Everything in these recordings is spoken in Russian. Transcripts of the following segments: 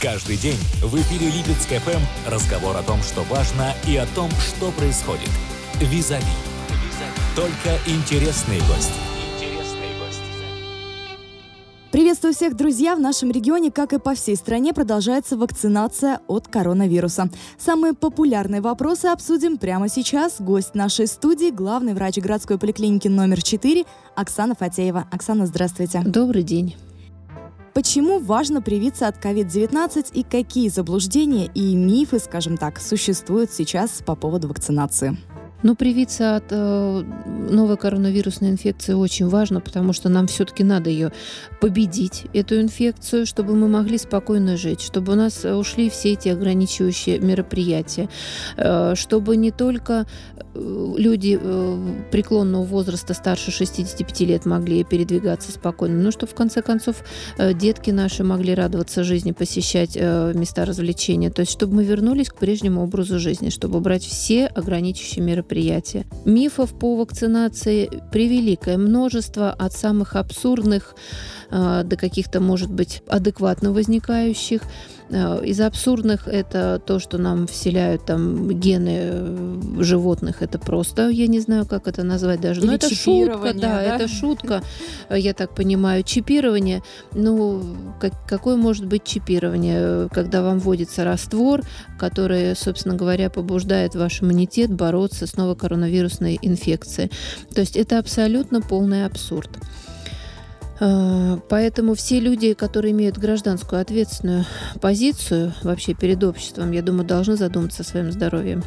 Каждый день в эфире Липецк ФМ разговор о том, что важно и о том, что происходит. Визави. Только интересные гости. Приветствую всех, друзья! В нашем регионе, как и по всей стране, продолжается вакцинация от коронавируса. Самые популярные вопросы обсудим прямо сейчас. Гость нашей студии – главный врач городской поликлиники номер 4 Оксана Фатеева. Оксана, здравствуйте. Добрый день. Почему важно привиться от COVID-19 и какие заблуждения и мифы, скажем так, существуют сейчас по поводу вакцинации? Но привиться от э, новой коронавирусной инфекции очень важно, потому что нам все-таки надо ее победить, эту инфекцию, чтобы мы могли спокойно жить, чтобы у нас ушли все эти ограничивающие мероприятия, э, чтобы не только э, люди э, преклонного возраста старше 65 лет могли передвигаться спокойно, но чтобы в конце концов э, детки наши могли радоваться жизни, посещать э, места развлечения, то есть чтобы мы вернулись к прежнему образу жизни, чтобы убрать все ограничивающие мероприятия мероприятия. Мифов по вакцинации превеликое множество, от самых абсурдных э, до каких-то, может быть, адекватно возникающих. Э, из абсурдных это то, что нам вселяют там гены э, животных. Это просто, я не знаю, как это назвать даже. Но это шутка, да, да, это шутка, я так понимаю. Чипирование, ну, как, какое может быть чипирование, когда вам вводится раствор, который, собственно говоря, побуждает ваш иммунитет бороться с новой коронавирусной инфекцией. То есть это абсолютно полный абсурд. Э, поэтому все люди, которые имеют гражданскую ответственную позицию вообще перед обществом, я думаю, должны задуматься о своем здоровье.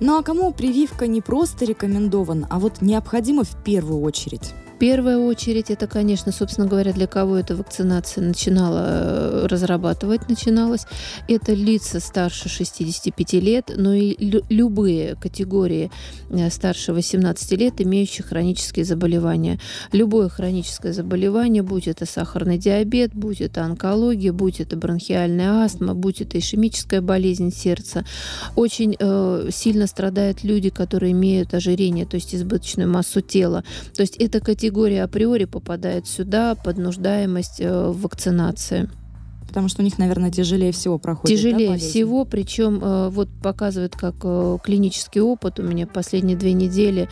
Ну а кому прививка не просто рекомендована, а вот необходима в первую очередь? Первая очередь это, конечно, собственно говоря, для кого эта вакцинация начинала э, разрабатывать, начиналась, это лица старше 65 лет, но и любые категории э, старше 18 лет, имеющие хронические заболевания. Любое хроническое заболевание, будь это сахарный диабет, будь это онкология, будь это бронхиальная астма, будь это ишемическая болезнь сердца, очень э, сильно страдают люди, которые имеют ожирение, то есть избыточную массу тела. То есть это категория категория априори попадает сюда под нуждаемость э, в вакцинации. Потому что у них, наверное, тяжелее всего проходит. Тяжелее да, всего, причем э, вот показывает как э, клинический опыт у меня последние две недели,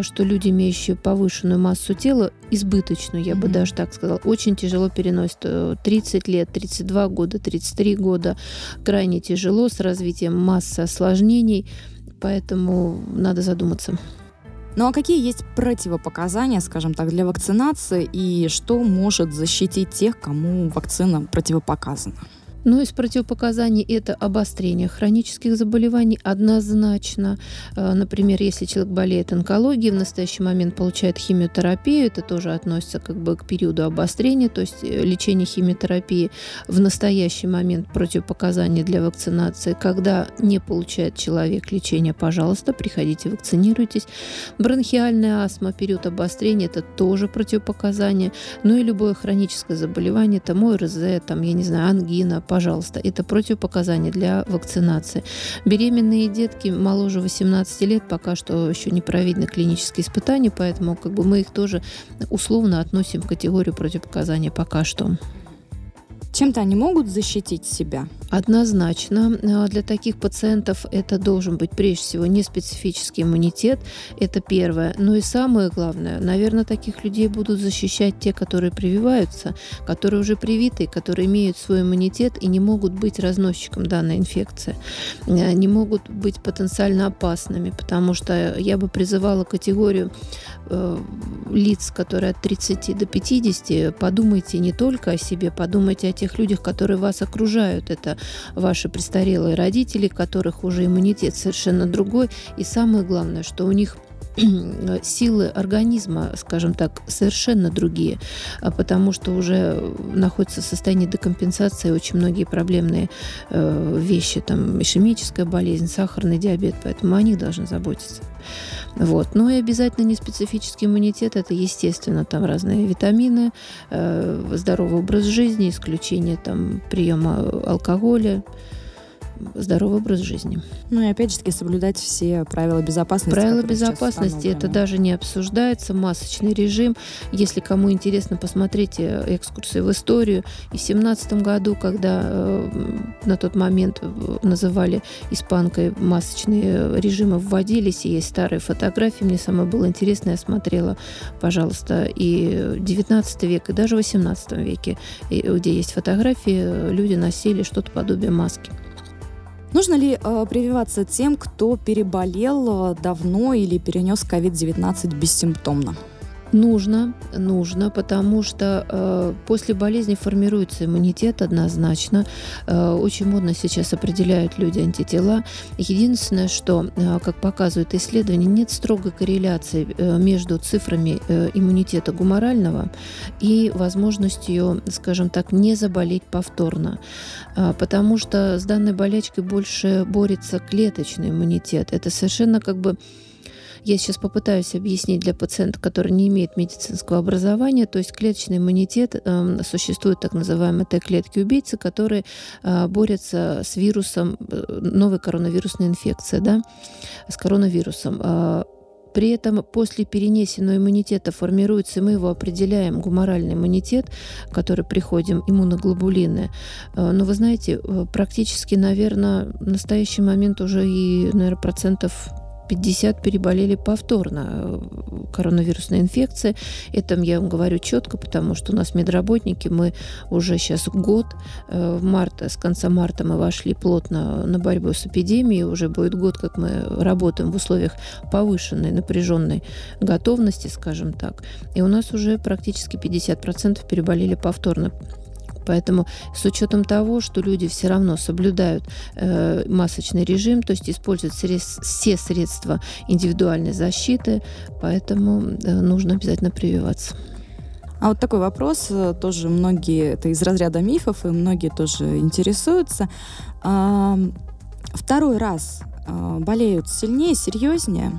что люди, имеющие повышенную массу тела, избыточную, я mm-hmm. бы даже так сказала, очень тяжело переносят 30 лет, 32 года, 33 года, крайне тяжело с развитием массы осложнений, поэтому надо задуматься. Ну а какие есть противопоказания, скажем так, для вакцинации и что может защитить тех, кому вакцина противопоказана? Но из противопоказаний это обострение хронических заболеваний однозначно. Э, например, если человек болеет онкологией, в настоящий момент получает химиотерапию, это тоже относится как бы к периоду обострения, то есть э, лечение химиотерапии в настоящий момент противопоказания для вакцинации. Когда не получает человек лечение, пожалуйста, приходите, вакцинируйтесь. Бронхиальная астма, период обострения, это тоже противопоказание. Ну и любое хроническое заболевание, там ОРЗ, там, я не знаю, ангина, пожалуйста, это противопоказания для вакцинации. Беременные детки моложе 18 лет пока что еще не проведены клинические испытания, поэтому как бы мы их тоже условно относим в категорию противопоказания пока что. Чем-то они могут защитить себя? Однозначно. Для таких пациентов это должен быть прежде всего не специфический иммунитет. Это первое. Но и самое главное, наверное, таких людей будут защищать те, которые прививаются, которые уже привиты, которые имеют свой иммунитет и не могут быть разносчиком данной инфекции, а, не могут быть потенциально опасными, потому что я бы призывала категорию э, лиц, которые от 30 до 50, подумайте не только о себе, подумайте о тех людях, которые вас окружают. Это ваши престарелые родители, которых уже иммунитет совершенно другой. И самое главное, что у них силы организма, скажем так, совершенно другие, а потому что уже находится в состоянии декомпенсации очень многие проблемные э, вещи, там ишемическая болезнь, сахарный диабет, поэтому о них должны заботиться. Вот. Но и обязательно не специфический иммунитет, это естественно, там разные витамины, э, здоровый образ жизни, исключение там приема алкоголя, здоровый образ жизни. Ну и опять же таки соблюдать все правила безопасности. Правила безопасности это даже не обсуждается, масочный режим. Если кому интересно, посмотрите экскурсы в историю. И в семнадцатом году, когда э, на тот момент называли испанкой масочные режимы вводились, и есть старые фотографии, мне самое было интересно, я смотрела, пожалуйста, и 19 век, и даже 18 веке, где есть фотографии, люди носили что-то подобие маски. Нужно ли э, прививаться тем, кто переболел э, давно или перенес COVID-19 бессимптомно? Нужно, нужно, потому что э, после болезни формируется иммунитет однозначно. Э, очень модно сейчас определяют люди антитела. Единственное, что, э, как показывают исследования, нет строгой корреляции э, между цифрами э, иммунитета гуморального и возможностью, скажем так, не заболеть повторно. Э, потому что с данной болячкой больше борется клеточный иммунитет. Это совершенно как бы я сейчас попытаюсь объяснить для пациента, который не имеет медицинского образования. То есть клеточный иммунитет, э, существуют так называемые Т-клетки-убийцы, которые э, борются с вирусом э, новой коронавирусной инфекции, да, с коронавирусом. Э, при этом после перенесенного иммунитета формируется, мы его определяем, гуморальный иммунитет, который приходим, иммуноглобулины. Э, но вы знаете, практически, наверное, в настоящий момент уже и, наверное, процентов 50 переболели повторно э, коронавирусной инфекцией. Это я вам говорю четко, потому что у нас медработники, мы уже сейчас год, э, в марта, с конца марта мы вошли плотно на борьбу с эпидемией, уже будет год, как мы работаем в условиях повышенной напряженной готовности, скажем так. И у нас уже практически 50% переболели повторно Поэтому с учетом того, что люди все равно соблюдают э, масочный режим, то есть используют средств, все средства индивидуальной защиты, поэтому э, нужно обязательно прививаться. А вот такой вопрос, э, тоже многие, это из разряда мифов, и многие тоже интересуются. Второй раз а, болеют сильнее, серьезнее?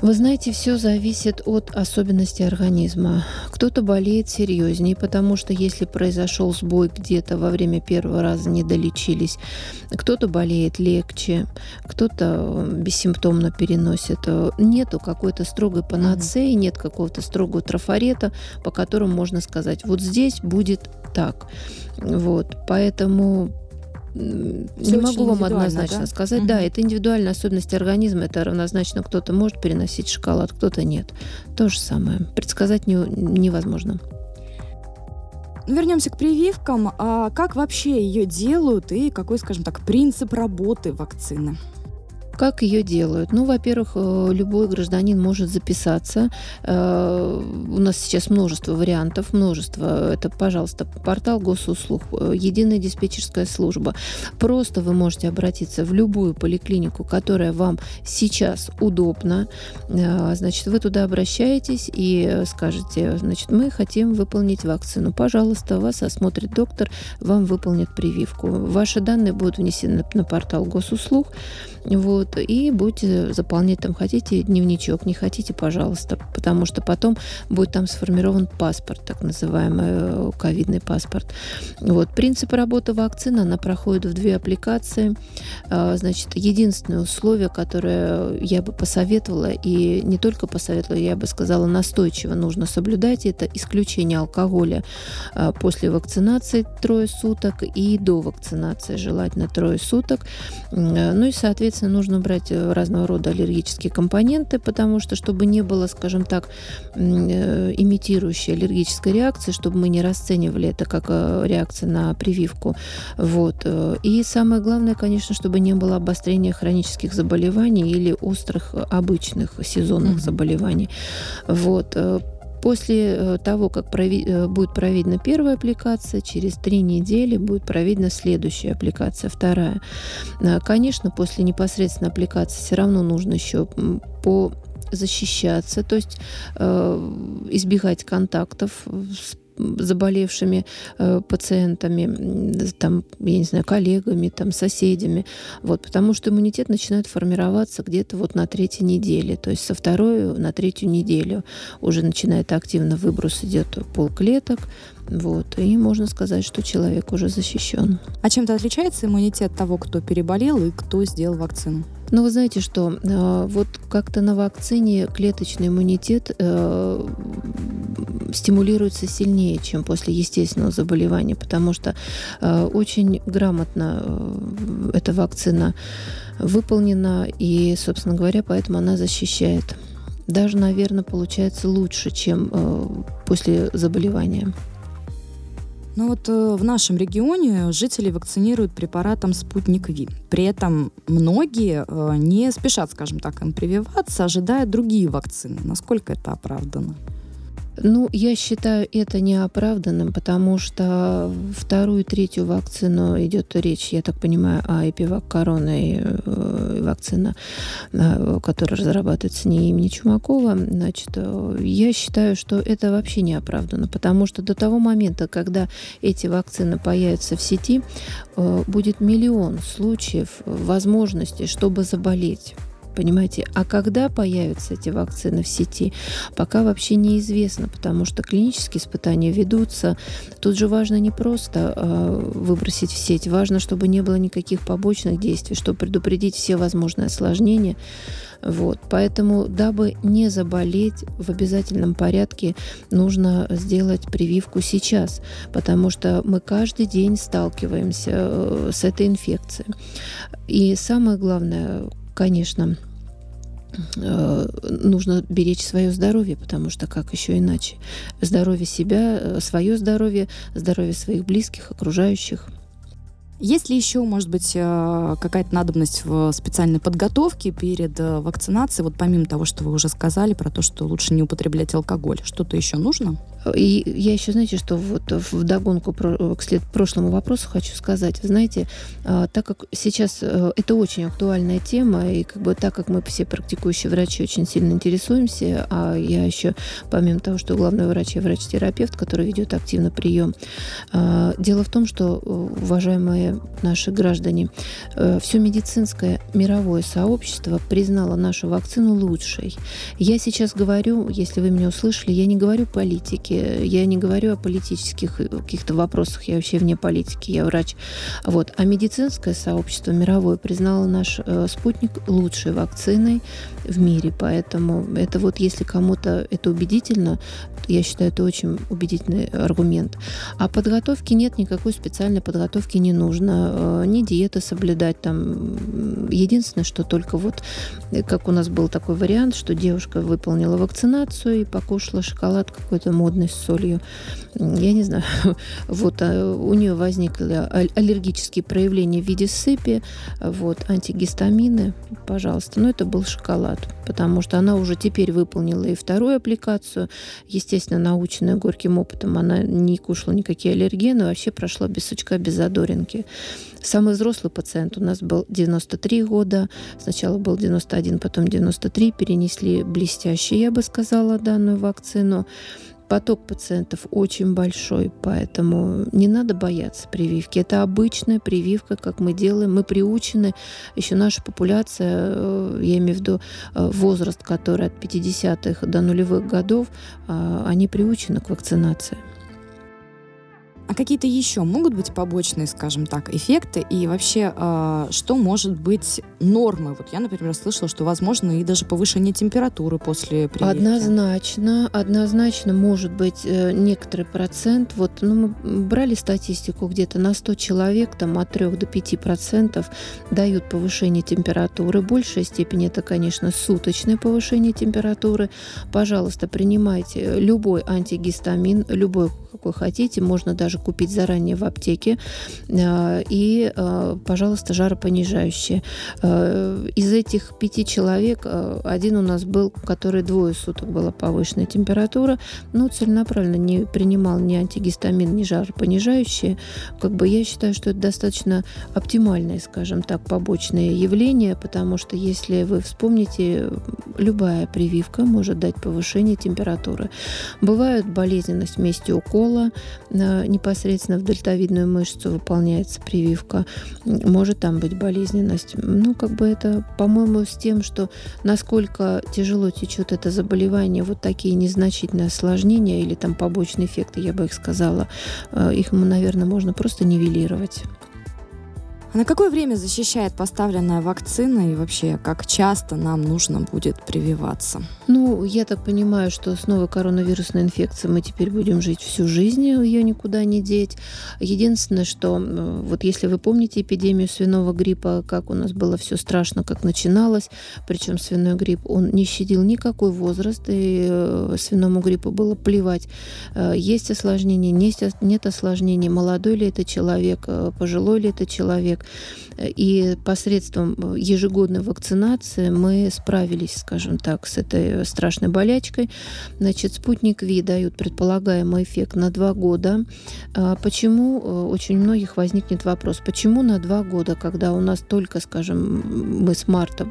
Вы знаете, все зависит от особенностей организма. Кто-то болеет серьезнее, потому что если произошел сбой где-то во время первого раза не долечились, кто-то болеет легче, кто-то бессимптомно переносит. Нету какой-то строгой панацеи, нет какого-то строгого трафарета, по которому можно сказать, вот здесь будет так. Вот, поэтому не могу вам однозначно да? сказать. Угу. Да, это индивидуальная особенность организма. Это равнозначно кто-то может переносить шоколад, кто-то нет. То же самое. Предсказать не, невозможно. Вернемся к прививкам. А как вообще ее делают и какой, скажем так, принцип работы вакцины? Как ее делают? Ну, во-первых, э, любой гражданин может записаться. Э, у нас сейчас множество вариантов, множество. Это, пожалуйста, портал госуслуг, э, единая диспетчерская служба. Просто вы можете обратиться в любую поликлинику, которая вам сейчас удобна. Значит, вы туда обращаетесь и скажете, значит, мы хотим выполнить вакцину. Пожалуйста, вас осмотрит доктор, вам выполнит прививку. Ваши данные будут внесены на портал госуслуг. Вот, и будете заполнять там, хотите дневничок, не хотите, пожалуйста, потому что потом будет там сформирован паспорт, так называемый э, ковидный паспорт. Вот, принцип работы вакцины, она проходит в две аппликации. А, значит, единственное условие, которое я бы посоветовала, и не только посоветовала, я бы сказала, настойчиво нужно соблюдать, это исключение алкоголя а, после вакцинации трое суток и до вакцинации желательно трое суток. Ну и, соответственно, Соответственно, нужно брать э, разного рода аллергические компоненты, потому что, чтобы не было, скажем так, э, имитирующей аллергической реакции, чтобы мы не расценивали это как э, реакция на прививку. Вот. И самое главное, конечно, чтобы не было обострения хронических заболеваний или острых обычных сезонных mm-hmm. заболеваний. Вот. После э, того, как прови- э, будет проведена первая аппликация, через три недели будет проведена следующая аппликация, вторая. Э, конечно, после непосредственной аппликации все равно нужно еще по защищаться, то есть э, избегать контактов с заболевшими э, пациентами, там, я не знаю, коллегами, там, соседями. Вот, потому что иммунитет начинает формироваться где-то вот на третьей неделе. То есть со второй на третью неделю уже начинает активно выброс идет полклеток, вот, и можно сказать, что человек уже защищен. А чем-то отличается иммунитет того, кто переболел и кто сделал вакцину? Ну, вы знаете, что э, вот как-то на вакцине клеточный иммунитет э, стимулируется сильнее, чем после естественного заболевания, потому что э, очень грамотно э, эта вакцина выполнена, и, собственно говоря, поэтому она защищает. Даже, наверное, получается лучше, чем э, после заболевания. Ну вот э, в нашем регионе жители вакцинируют препаратом «Спутник Ви». При этом многие э, не спешат, скажем так, им прививаться, ожидая другие вакцины. Насколько это оправдано? Ну, я считаю это неоправданным, потому что вторую, третью вакцину идет речь, я так понимаю, о эпивак корона и э, вакцина, э, которая разрабатывается не имени Чумакова. Значит, э, я считаю, что это вообще неоправданно, потому что до того момента, когда эти вакцины появятся в сети, будет миллион случаев возможности, чтобы заболеть Понимаете, а когда появятся эти вакцины в сети, пока вообще неизвестно, потому что клинические испытания ведутся. Тут же важно не просто э, выбросить в сеть, важно, чтобы не было никаких побочных действий, чтобы предупредить все возможные осложнения. Вот. Поэтому, дабы не заболеть в обязательном порядке, нужно сделать прививку сейчас, потому что мы каждый день сталкиваемся э, с этой инфекцией. И самое главное, конечно, э, нужно беречь свое здоровье, потому что как еще иначе? Здоровье себя, э, свое здоровье, здоровье своих близких, окружающих – есть ли еще, может быть, э, какая-то надобность в специальной подготовке перед вакцинацией, вот помимо того, что вы уже сказали про то, что лучше не употреблять алкоголь? Что-то еще нужно? И я еще, знаете, что вот в догонку к след прошлому вопросу хочу сказать. Знаете, а, так как сейчас э, это очень актуальная тема, и как бы так как мы все практикующие врачи очень сильно интересуемся, а я еще, помимо того, что главный врач, я врач-терапевт, который ведет активно прием, дело в том, что, уважаемые наши граждане, э, все медицинское мировое сообщество признало нашу вакцину лучшей. Я сейчас говорю, если вы меня услышали, я не говорю политики, я не говорю о политических каких-то вопросах, я вообще вне политики, я врач. Вот. А медицинское сообщество мировое признало наш э, спутник лучшей вакциной в мире, поэтому это вот если кому-то это убедительно, я считаю, это очень убедительный аргумент. А подготовки нет, никакой специальной подготовки не нужно э, не диеты соблюдать там. Единственное, что только вот, э, как у нас был такой вариант, что девушка выполнила вакцинацию и покушала шоколад какой-то модный с солью. Я не знаю. Вот а у нее возникли аллергические проявления в виде сыпи, вот антигистамины, пожалуйста. Но это был шоколад, потому что она уже теперь выполнила и вторую аппликацию. Естественно, наученная горьким опытом, она не кушала никакие аллергены, вообще прошла без сучка, без задоринки. Самый взрослый пациент у нас был 93 года. Сначала был 91, потом 93. Перенесли блестяще, я бы сказала, данную вакцину. Поток пациентов очень большой, поэтому не надо бояться прививки. Это обычная прививка, как мы делаем. Мы приучены, еще наша популяция, э, я имею в виду э, возраст, который от 50-х до нулевых годов, а, они приучены к вакцинации. А какие-то еще могут быть побочные, скажем так, эффекты? И вообще, э, что может быть нормой? Вот я, например, слышала, что возможно и даже повышение температуры после прививки. Однозначно, однозначно может быть э, некоторый процент. Вот ну, мы брали статистику где-то на 100 человек, там от 3 до 5 процентов дают повышение температуры. Большая степень это, конечно, суточное повышение температуры. Пожалуйста, принимайте любой антигистамин, любой какой хотите, можно даже купить заранее в аптеке. Э, и, э, пожалуйста, жаропонижающие. Э, из этих пяти человек один у нас был, который двое суток была повышенная температура, но целенаправленно не принимал ни антигистамин, ни жаропонижающие. Как бы я считаю, что это достаточно оптимальное, скажем так, побочное явление, потому что если вы вспомните, любая прививка может дать повышение температуры. Бывает болезненность вместе укола, пола непосредственно в дельтовидную мышцу выполняется прививка. Может там быть болезненность. Ну, как бы это, по-моему, с тем, что насколько тяжело течет это заболевание, вот такие незначительные осложнения или там побочные эффекты, я бы их сказала, их, наверное, можно просто нивелировать. А на какое время защищает поставленная вакцина и вообще как часто нам нужно будет прививаться? Ну, я так понимаю, что с новой коронавирусной инфекцией мы теперь будем жить всю жизнь, ее никуда не деть. Единственное, что вот если вы помните эпидемию свиного гриппа, как у нас было все страшно, как начиналось, причем свиной грипп, он не щадил никакой возраст, и э, свиному гриппу было плевать, э, есть осложнения, нет осложнений, молодой ли это человек, э, пожилой ли это человек. И посредством ежегодной вакцинации мы справились, скажем так, с этой страшной болячкой. Значит, спутник Ви дают предполагаемый эффект на два года. А почему э, очень многих возникнет вопрос, почему на два года, когда у нас только, скажем, мы с марта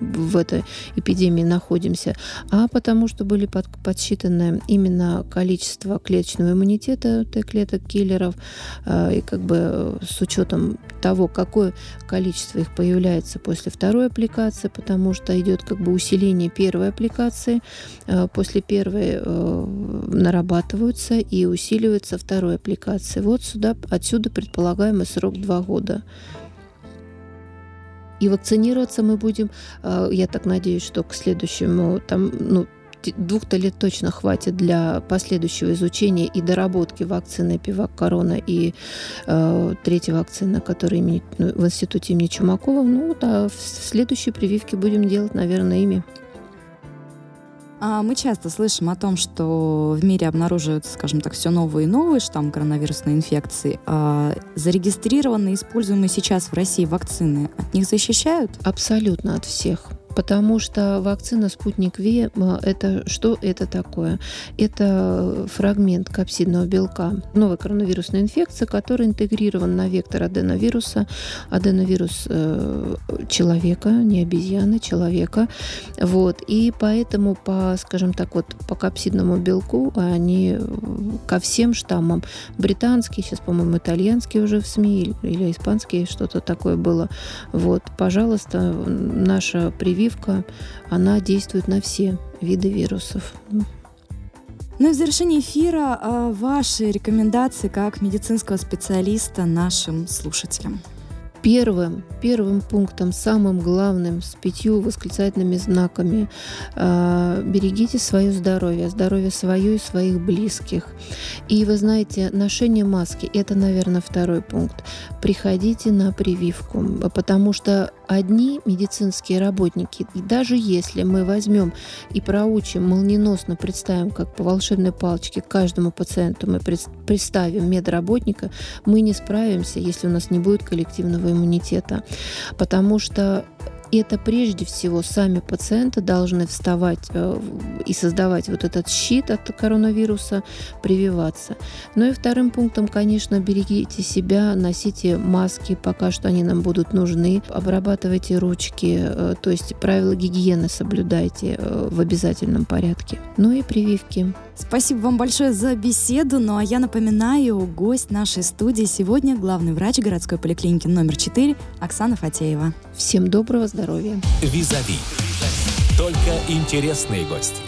в этой эпидемии находимся, а потому что были под, подсчитаны именно количество клеточного иммунитета Т-клеток киллеров, а, и как бы с учетом того, какое количество их появляется после второй аппликации, потому что идет как бы усиление первой аппликации, э, после первой э, нарабатываются и усиливается второй аппликации. Вот сюда, отсюда предполагаемый срок 2 года. И вакцинироваться мы будем, э, я так надеюсь, что к следующему, там, ну, двух-то лет точно хватит для последующего изучения и доработки вакцины Пивак Корона и э, третьей вакцины, которая имени, ну, в институте имени Чумакова. Ну да, в следующей прививке будем делать, наверное, ими. А мы часто слышим о том, что в мире обнаруживаются, скажем так, все новые и новые штаммы коронавирусной инфекции. А зарегистрированные, используемые сейчас в России вакцины от них защищают? Абсолютно от всех потому что вакцина «Спутник Ви» – это что это такое? Это фрагмент капсидного белка новой коронавирусной инфекции, который интегрирован на вектор аденовируса. Аденовирус э, человека, не обезьяны, человека. Вот. И поэтому по, скажем так, вот по капсидному белку они ко всем штаммам, британский, сейчас, по-моему, итальянский уже в СМИ или, или испанский, что-то такое было. Вот, пожалуйста, наша прививка прививка, она действует на все виды вирусов. Ну и в завершении эфира а, ваши рекомендации как медицинского специалиста нашим слушателям. Первым, первым пунктом, самым главным, с пятью восклицательными знаками э, берегите свое здоровье, здоровье свое и своих близких. И вы знаете, ношение маски – это, наверное, второй пункт. Приходите на прививку, потому что одни медицинские работники, и даже если мы возьмем и проучим, молниеносно представим, как по волшебной палочке каждому пациенту мы представим медработника, мы не справимся, если у нас не будет коллективного иммунитета. Потому что это прежде всего сами пациенты должны вставать э, и создавать вот этот щит от коронавируса, прививаться. Ну и вторым пунктом, конечно, берегите себя, носите маски, пока что они нам будут нужны, обрабатывайте ручки, э, то есть правила гигиены соблюдайте э, в обязательном порядке. Ну и прививки. Спасибо вам большое за беседу. Ну а я напоминаю, гость нашей студии сегодня главный врач городской поликлиники номер 4 Оксана Фатеева. Всем доброго здоровья. Визави. Только интересные гости.